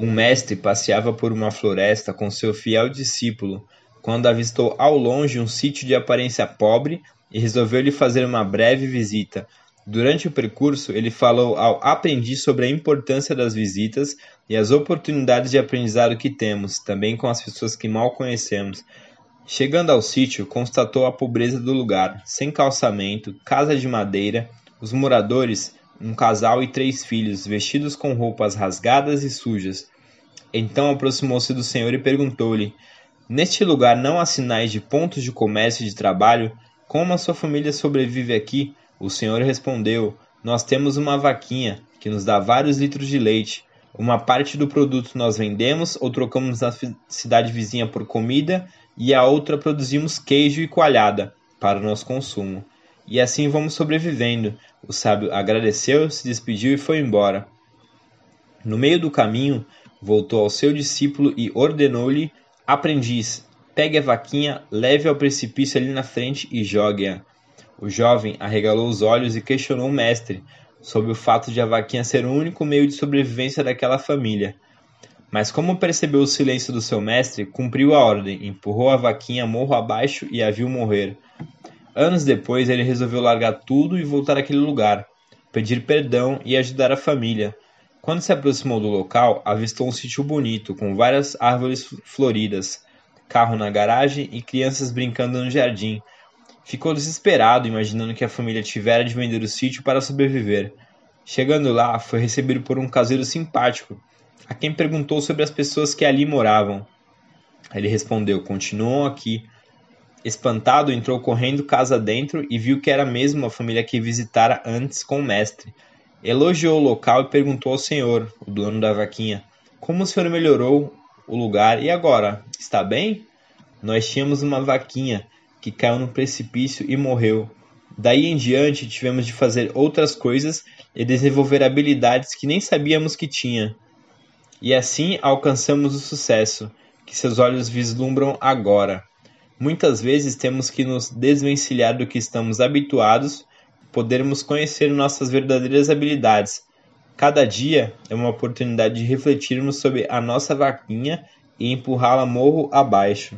Um mestre passeava por uma floresta com seu fiel discípulo, quando avistou ao longe um sítio de aparência pobre e resolveu lhe fazer uma breve visita. Durante o percurso, ele falou ao aprendiz sobre a importância das visitas e as oportunidades de aprendizado que temos, também com as pessoas que mal conhecemos. Chegando ao sítio, constatou a pobreza do lugar, sem calçamento, casa de madeira, os moradores um casal e três filhos, vestidos com roupas rasgadas e sujas. Então aproximou-se do Senhor e perguntou-lhe: Neste lugar não há sinais de pontos de comércio e de trabalho? Como a sua família sobrevive aqui? O Senhor respondeu: Nós temos uma vaquinha que nos dá vários litros de leite. Uma parte do produto nós vendemos ou trocamos na cidade vizinha por comida e a outra produzimos queijo e coalhada para o nosso consumo. E assim vamos sobrevivendo. O sábio agradeceu, se despediu e foi embora. No meio do caminho, voltou ao seu discípulo e ordenou-lhe: Aprendiz, pegue a vaquinha, leve ao precipício ali na frente e jogue-a. O jovem arregalou os olhos e questionou o mestre sobre o fato de a vaquinha ser o único meio de sobrevivência daquela família. Mas como percebeu o silêncio do seu mestre, cumpriu a ordem, empurrou a vaquinha morro abaixo e a viu morrer. Anos depois, ele resolveu largar tudo e voltar àquele lugar, pedir perdão e ajudar a família. Quando se aproximou do local, avistou um sítio bonito, com várias árvores floridas, carro na garagem e crianças brincando no jardim. Ficou desesperado, imaginando que a família tivera de vender o sítio para sobreviver. Chegando lá, foi recebido por um caseiro simpático, a quem perguntou sobre as pessoas que ali moravam. Ele respondeu: Continuam aqui, Espantado, entrou correndo casa dentro e viu que era mesmo a família que visitara antes com o mestre. Elogiou o local e perguntou ao senhor, o dono da vaquinha, como o senhor melhorou o lugar e agora, está bem? Nós tínhamos uma vaquinha que caiu no precipício e morreu. Daí em diante tivemos de fazer outras coisas e desenvolver habilidades que nem sabíamos que tinha. E assim alcançamos o sucesso que seus olhos vislumbram agora. Muitas vezes temos que nos desvencilhar do que estamos habituados, podermos conhecer nossas verdadeiras habilidades. Cada dia é uma oportunidade de refletirmos sobre a nossa vaquinha e empurrá-la morro abaixo.